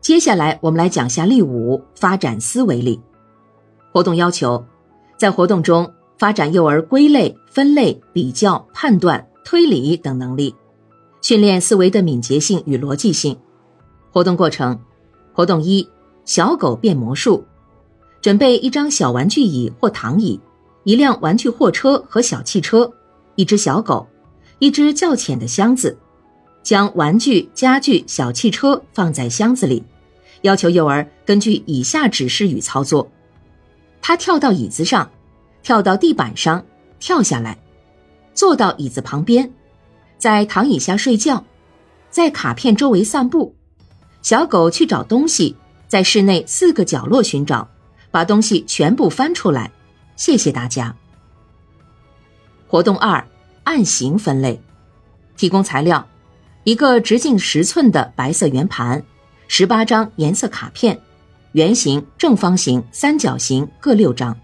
接下来我们来讲下例五：发展思维力。活动要求，在活动中发展幼儿归类、分类、比较、判断、推理等能力，训练思维的敏捷性与逻辑性。活动过程：活动一：小狗变魔术。准备一张小玩具椅或躺椅，一辆玩具货车和小汽车，一只小狗，一只较浅的箱子。将玩具、家具、小汽车放在箱子里，要求幼儿根据以下指示语操作：他跳到椅子上，跳到地板上，跳下来，坐到椅子旁边，在躺椅下睡觉，在卡片周围散步。小狗去找东西，在室内四个角落寻找。把东西全部翻出来，谢谢大家。活动二：按形分类，提供材料：一个直径十寸的白色圆盘，十八张颜色卡片，圆形、正方形、三角形各六张。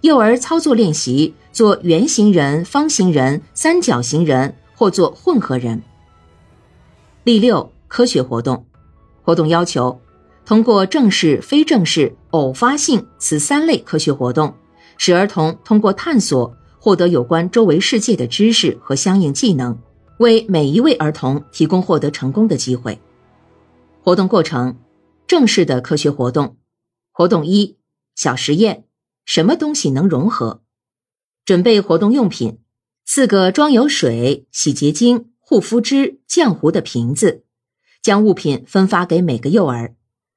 幼儿操作练习：做圆形人、方形人、三角形人或做混合人。例六：科学活动，活动要求。通过正式、非正式、偶发性此三类科学活动，使儿童通过探索获得有关周围世界的知识和相应技能，为每一位儿童提供获得成功的机会。活动过程：正式的科学活动。活动一：小实验，什么东西能融合？准备活动用品：四个装有水、洗洁精、护肤汁、浆糊的瓶子，将物品分发给每个幼儿。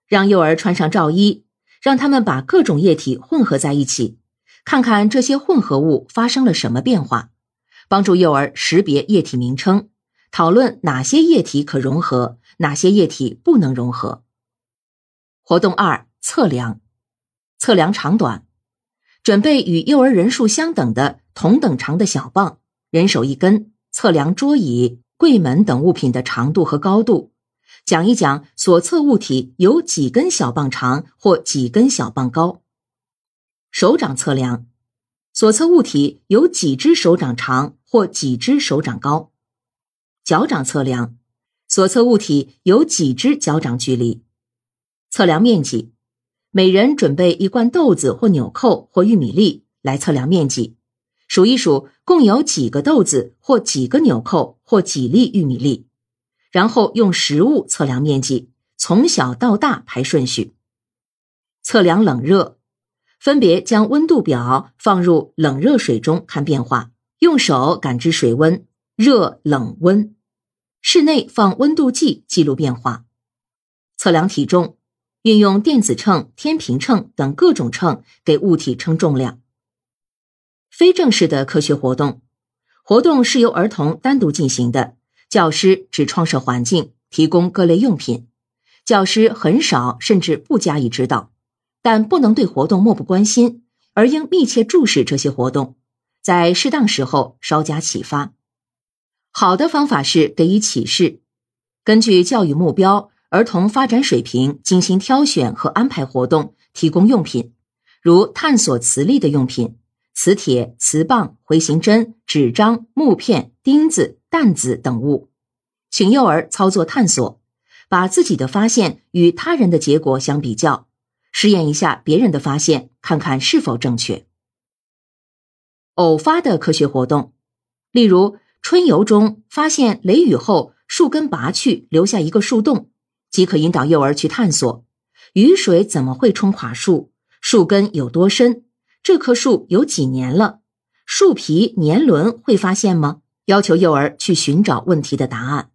让幼儿穿上罩衣，让他们把各种液体混合在一起，看看这些混合物发生了什么变化，帮助幼儿识别液体名称，讨论哪些液体可融合，哪些液体不能融合。活动二：测量，测量长短，准备与幼儿人数相等的同等长的小棒，人手一根，测量桌椅、柜门等物品的长度和高度。讲一讲所测物体有几根小棒长或几根小棒高。手掌测量，所测物体有几只手掌长或几只手掌高。脚掌测量，所测物体有几只脚掌距离。测量面积，每人准备一罐豆子或纽扣或玉米粒来测量面积，数一数共有几个豆子或几个纽扣或几粒玉米粒。然后用实物测量面积，从小到大排顺序。测量冷热，分别将温度表放入冷热水中看变化，用手感知水温热冷温。室内放温度计记录变化。测量体重，运用电子秤、天平秤等各种秤给物体称重量。非正式的科学活动，活动是由儿童单独进行的。教师只创设环境，提供各类用品。教师很少甚至不加以指导，但不能对活动漠不关心，而应密切注视这些活动，在适当时候稍加启发。好的方法是给予启示，根据教育目标、儿童发展水平，精心挑选和安排活动，提供用品，如探索磁力的用品。磁铁、磁棒、回形针、纸张、木片、钉子、弹子等物，请幼儿操作探索，把自己的发现与他人的结果相比较，试验一下别人的发现，看看是否正确。偶发的科学活动，例如春游中发现雷雨后树根拔去，留下一个树洞，即可引导幼儿去探索：雨水怎么会冲垮树？树根有多深？这棵树有几年了？树皮年轮会发现吗？要求幼儿去寻找问题的答案。